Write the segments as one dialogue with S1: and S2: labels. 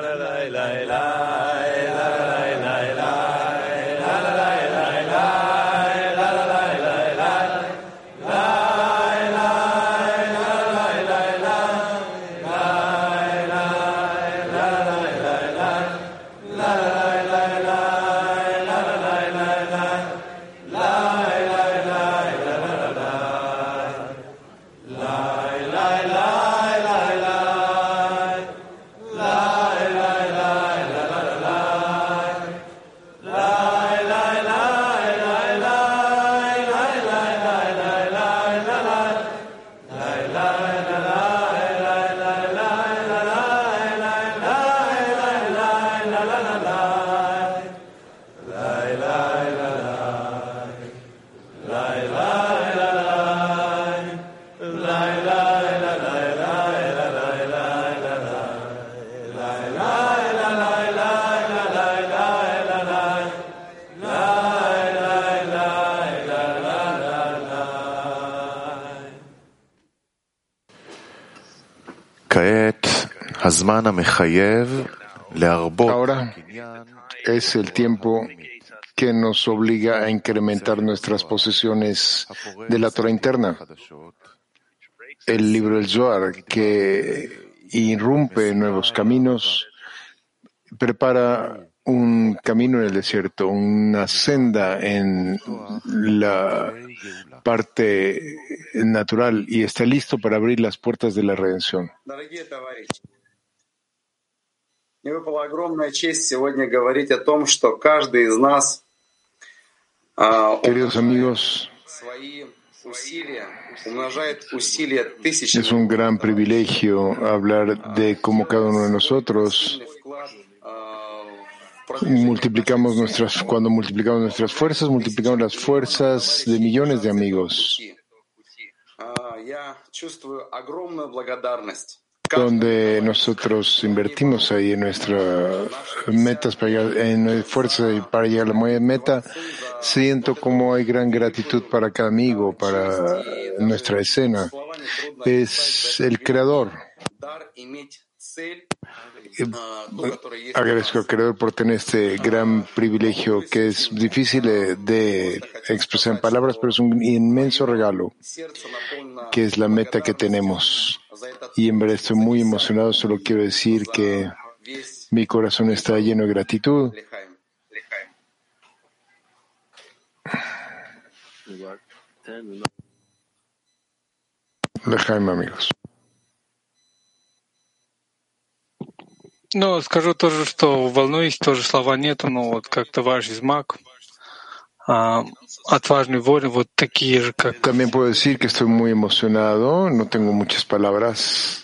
S1: la la la la la. Ahora es el tiempo que nos obliga a incrementar nuestras posesiones de la Torah interna. El libro del Zohar, que irrumpe nuevos caminos, prepara un camino en el desierto, una senda en la parte natural y está listo para abrir las puertas de la redención.
S2: Мне выпала огромная честь сегодня говорить о том, что каждый из нас
S1: Queridos amigos, es un gran privilegio hablar de cómo cada uno de nosotros multiplicamos nuestras, cuando multiplicamos nuestras fuerzas, multiplicamos las fuerzas de millones de amigos donde nosotros invertimos ahí en nuestras metas, para llegar, en fuerza para llegar a la meta, siento como hay gran gratitud para cada amigo, para nuestra escena. Es el creador. Agradezco al Creador por tener este gran privilegio que es difícil de, expresar en palabras, pero es un inmenso regalo, que es la meta que tenemos. Y en verdad estoy muy emocionado, solo quiero decir que mi corazón está lleno de gratitud. Lejaim, amigos.
S3: Ну, скажу тоже, что волнуюсь, тоже слова нету, но вот как товарищ из МАК, отважный воин, вот такие же, как...
S1: También puedo decir que estoy muy emocionado, no tengo muchas palabras.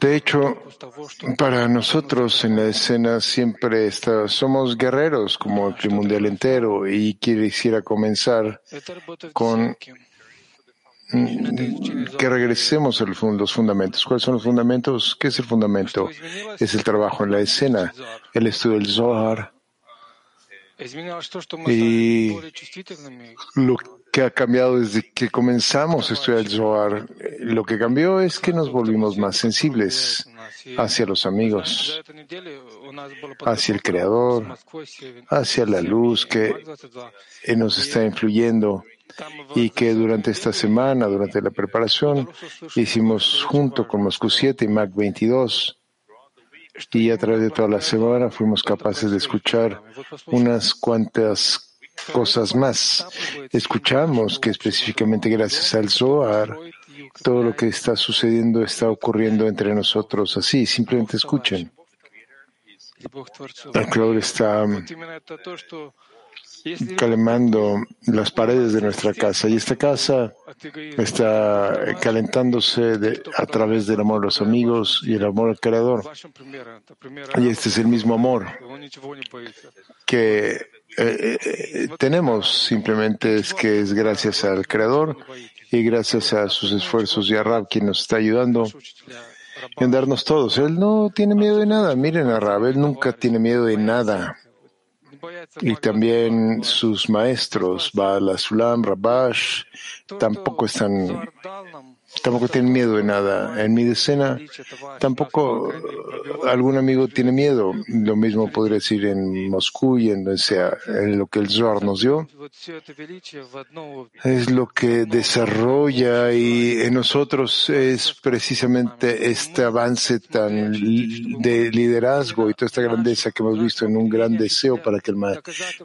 S1: De hecho, para nosotros en la escena siempre está, somos guerreros como el mundial entero y quisiera comenzar con Mm, que regresemos a los fundamentos. ¿Cuáles son los fundamentos? ¿Qué es el fundamento? Es el trabajo en la escena, el estudio del Zohar. Y lo que ha cambiado desde que comenzamos a estudiar el Zohar, lo que cambió es que nos volvimos más sensibles hacia los amigos, hacia el Creador, hacia la luz que nos está influyendo y que durante esta semana, durante la preparación, hicimos junto con Moscú 7 y Mac 22 y a través de toda la semana fuimos capaces de escuchar unas cuantas cosas más. Escuchamos que específicamente gracias al Zohar, todo lo que está sucediendo está ocurriendo entre nosotros así, simplemente escuchen. El Creador está calmando las paredes de nuestra casa y esta casa está calentándose a través del amor a los amigos y el amor al Creador. Y este es el mismo amor que eh, eh, tenemos, simplemente es que es gracias al Creador y gracias a sus esfuerzos y a Rab quien nos está ayudando en darnos todos. Él no tiene miedo de nada. Miren a Rab, él nunca tiene miedo de nada y también sus maestros, Baal Asulam, Rabash, tampoco están tampoco tienen miedo de nada. En mi decena tampoco algún amigo tiene miedo. Lo mismo podría decir en Moscú y en lo que el Zohar nos dio. Es lo que desarrolla y en nosotros es precisamente este avance tan de liderazgo y toda esta grandeza que hemos visto en un gran deseo para que el,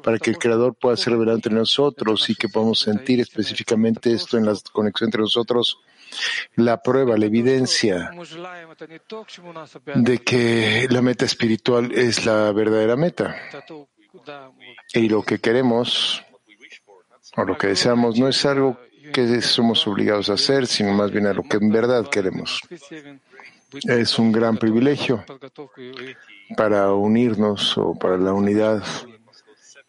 S1: para que el Creador pueda ser revelado entre nosotros y que podamos sentir específicamente esto en la conexión entre nosotros la prueba, la evidencia de que la meta espiritual es la verdadera meta. Y lo que queremos o lo que deseamos no es algo que somos obligados a hacer, sino más bien a lo que en verdad queremos. Es un gran privilegio para unirnos o para la unidad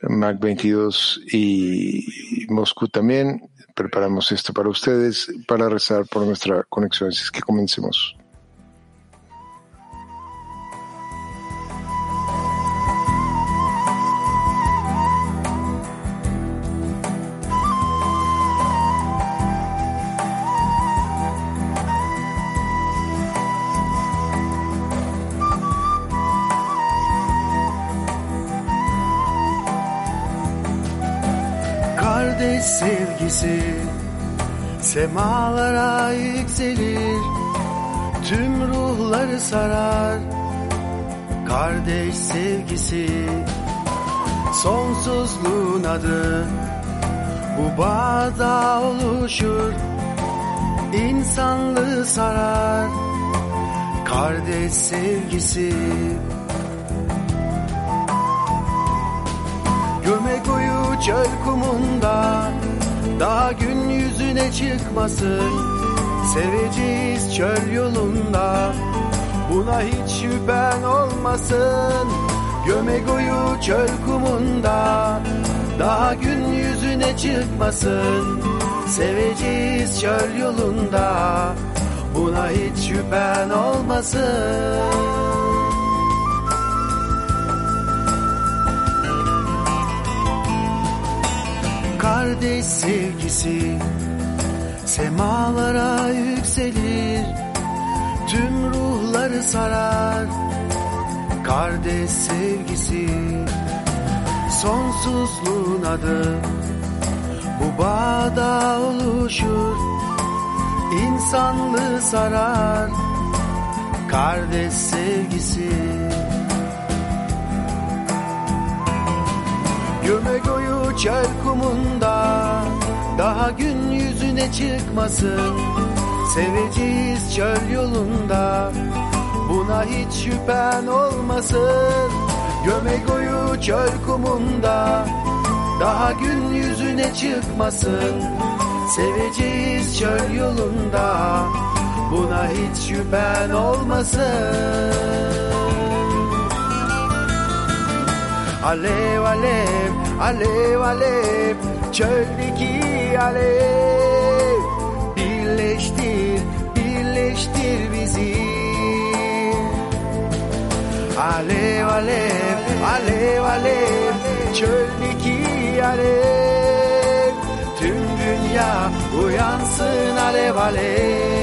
S1: MAC 22 y Moscú también preparamos esto para ustedes, para rezar por nuestra conexión. Así es que comencemos.
S4: Sevgisi. Semalara yükselir Tüm ruhları sarar. Kardeş sevgisi Sonsuzluğun adı. Bu bağda oluşur insanlığı sarar. Kardeş sevgisi yüzüne çıkmasın. Seveceğiz çöl yolunda. Buna hiç şüphen olmasın. Gömek uyu çöl kumunda. Daha gün yüzüne çıkmasın. Seveceğiz çöl yolunda. Buna hiç şüphen olmasın. Kardeş sevgisi Semalara yükselir Tüm ruhları sarar. Kardeş sevgisi Sonsuzluğun adı. Bu bağda oluşur insanlığı sarar. Kardeş sevgisi. Göme goyu çöl kumunda Daha gün yüzüne çıkmasın. Seveceğiz çöl yolunda Buna hiç şüphen olmasın. Göme goyu çöl kumunda Daha gün yüzüne çıkmasın. Seveceğiz çöl yolunda Buna hiç şüphen olmasın. Alev alev, alev alev, çöldeki alev Birleştir, birleştir bizi. Alev alev, alev alev, çöldeki alev. Tüm dünya uyansın alev alev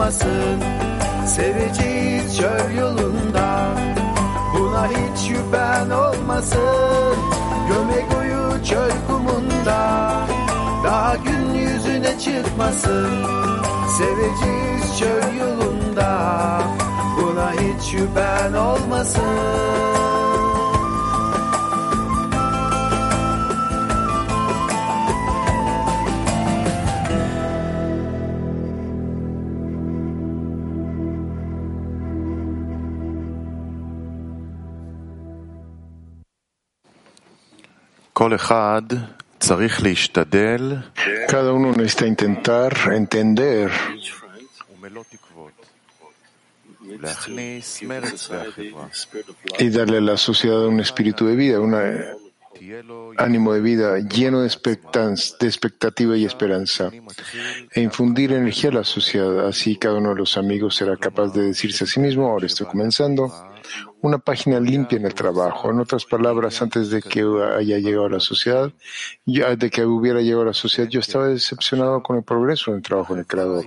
S4: çıkmasın. Seveceğiz çöl yolunda. Buna hiç şüphen olmasın. Gömek uyu çöl kumunda. Daha gün yüzüne çıkmasın. Seveceğiz çöl yolunda. Buna hiç şüphen olmasın
S1: Cada uno necesita intentar entender. y darle a la sociedad un espíritu de vida, un ánimo de vida lleno de, expectativa y esperanza. E infundir energía a la sociedad. Así cada uno de los amigos será capaz de decirse a sí mismo, ahora estoy comenzando, una página limpia en el trabajo. En otras palabras, antes de que haya llegado a la sociedad, de que hubiera llegado a la sociedad, yo estaba decepcionado con el progreso en el trabajo del creador,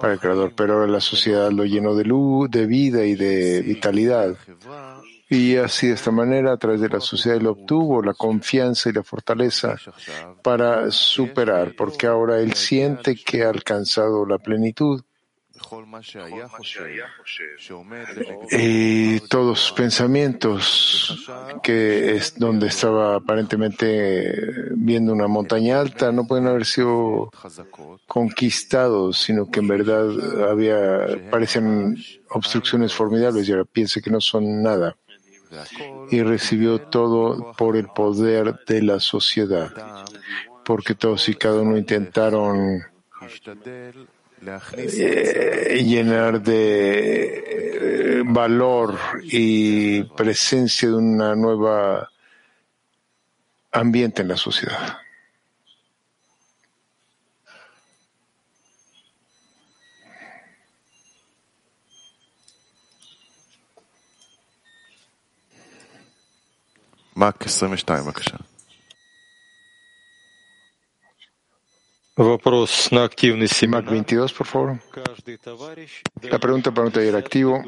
S1: para el creador, pero ahora la sociedad lo llenó de luz, de vida y de vitalidad. Y así de esta manera, a través de la sociedad, él obtuvo la confianza y la fortaleza para superar, porque ahora él siente que ha alcanzado la plenitud y todos sus pensamientos, que es donde estaba aparentemente viendo una montaña alta, no pueden haber sido conquistados, sino que en verdad había, parecían obstrucciones formidables y ahora piensa que no son nada. Y recibió todo por el poder de la sociedad, porque todos y cada uno intentaron eh, llenar de eh, valor y presencia de una nueva ambiente en la sociedad.
S5: Mac 22, בבקשה.
S1: Вопрос на активный семинар. 22, por favor. La pregunta para un taller activo.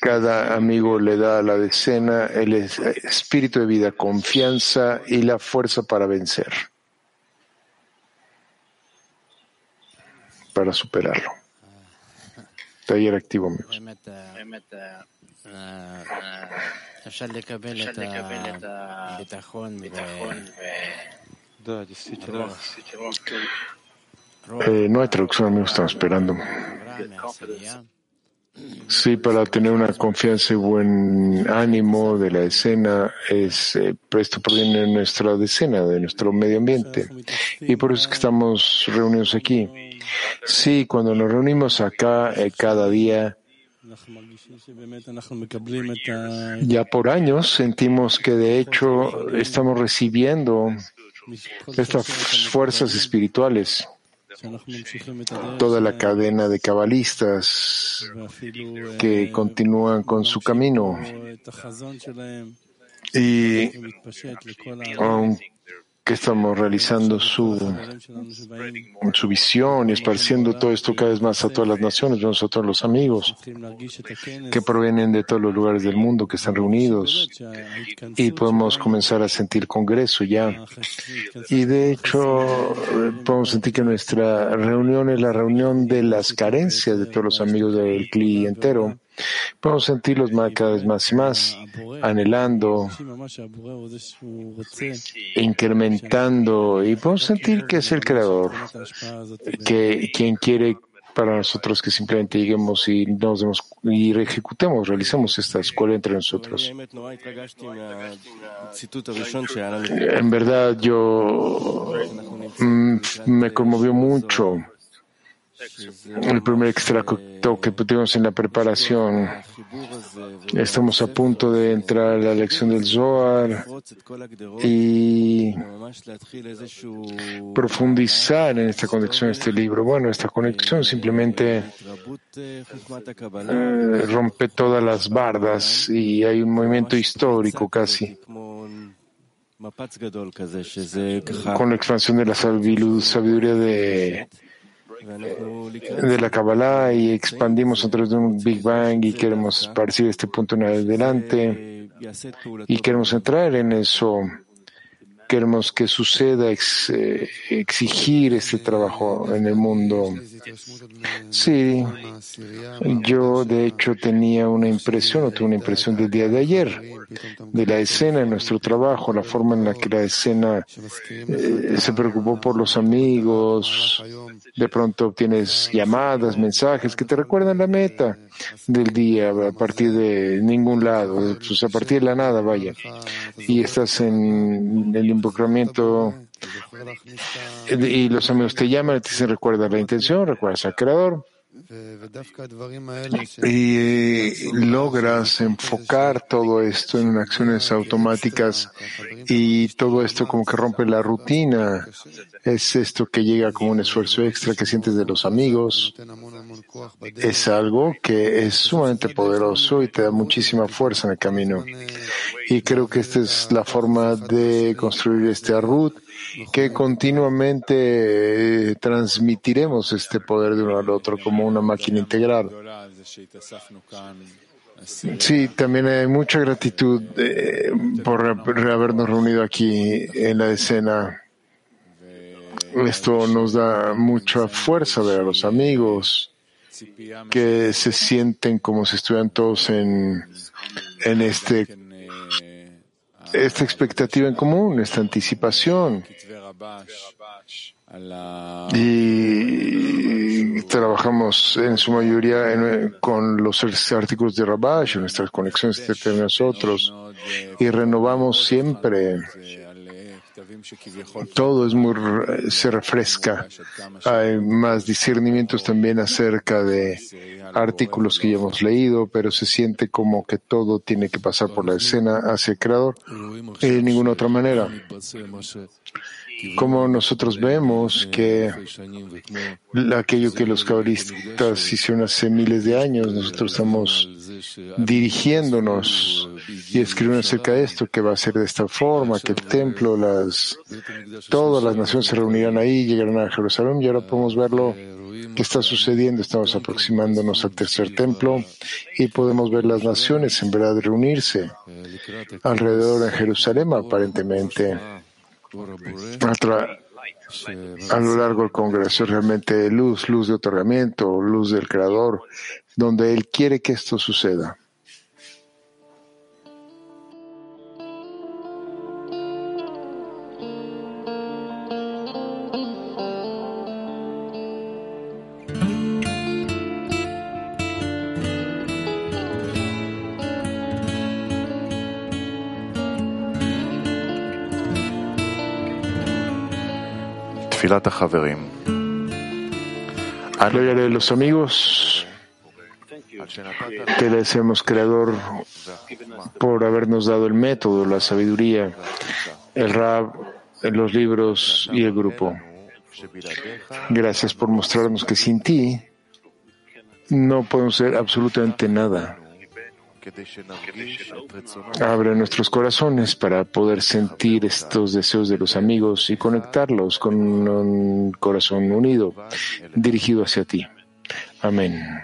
S1: Cada amigo le da a la decena el espíritu de vida, confianza y la fuerza para vencer, para superarlo. Taller activo, amigos. Eh, no hay traducción, amigos, estamos esperando. Sí, para tener una confianza y buen ánimo de la escena, es, eh, esto proviene de nuestra decena, de nuestro medio ambiente. Y por eso es que estamos reunidos aquí. Sí, cuando nos reunimos acá eh, cada día, ya por años sentimos que de hecho estamos recibiendo estas fuerzas espirituales, toda la cadena de cabalistas que continúan con su camino y que estamos realizando su, su visión y esparciendo todo esto cada vez más a todas las naciones, nosotros los amigos que provienen de todos los lugares del mundo que están reunidos y podemos comenzar a sentir congreso ya. Y de hecho podemos sentir que nuestra reunión es la reunión de las carencias de todos los amigos del CLI entero Podemos sentirlos cada vez más y más, anhelando, incrementando, y podemos sentir que es el Creador, que quien quiere para nosotros que simplemente lleguemos y nos demos y ejecutemos, realicemos esta escuela entre nosotros. En verdad, yo mm, me conmovió mucho el primer extracto que tuvimos en la preparación. Estamos a punto de entrar a la lección del Zohar y profundizar en esta conexión, este libro. Bueno, esta conexión simplemente eh, rompe todas las bardas y hay un movimiento histórico casi con la expansión de la sabiduría de de la Kabbalah y expandimos a través de un Big Bang y queremos esparcir este punto en adelante y queremos entrar en eso. Queremos que suceda, eh, exigir este trabajo en el mundo. Sí, yo de hecho tenía una impresión, o tuve una impresión del día de ayer, de la escena en nuestro trabajo, la forma en la que la escena eh, se preocupó por los amigos, De pronto obtienes llamadas, mensajes que te recuerdan la meta del día a partir de ningún lado, pues a partir de la nada, vaya. Y estás en el involucramiento y los amigos te llaman y te dicen recuerda la intención, recuerdas al creador y logras enfocar todo esto en acciones automáticas y todo esto como que rompe la rutina. Es esto que llega como un esfuerzo extra que sientes de los amigos. Es algo que es sumamente poderoso y te da muchísima fuerza en el camino. Y creo que esta es la forma de construir este arrut que continuamente eh, transmitiremos este poder de uno al otro como una máquina integral. Sí, también hay mucha gratitud eh, por habernos reunido aquí en la escena. Esto nos da mucha fuerza ver a los amigos que se sienten como si estuvieran todos en, en este esta expectativa en común, esta anticipación. Y trabajamos en su mayoría con los artículos de Rabash, nuestras conexiones entre nosotros, y renovamos siempre. Todo es muy, se refresca. Hay más discernimientos también acerca de artículos que ya hemos leído, pero se siente como que todo tiene que pasar por la escena hacia el creador y de ninguna otra manera como nosotros vemos que aquello que los cabalistas hicieron hace miles de años, nosotros estamos dirigiéndonos y escribiendo acerca de esto, que va a ser de esta forma, que el templo, las, todas las naciones se reunirán ahí, llegarán a Jerusalén y ahora podemos verlo que está sucediendo. Estamos aproximándonos al tercer templo y podemos ver las naciones en verdad reunirse alrededor de Jerusalén aparentemente a lo largo del Congreso, realmente luz, luz de otorgamiento, luz del Creador, donde Él quiere que esto suceda. Gloria de los amigos. Te agradecemos, Creador, por habernos dado el método, la sabiduría, el Rab, los libros y el grupo. Gracias por mostrarnos que sin ti no podemos ser absolutamente nada. Abre nuestros corazones para poder sentir estos deseos de los amigos y conectarlos con un corazón unido, dirigido hacia ti. Amén.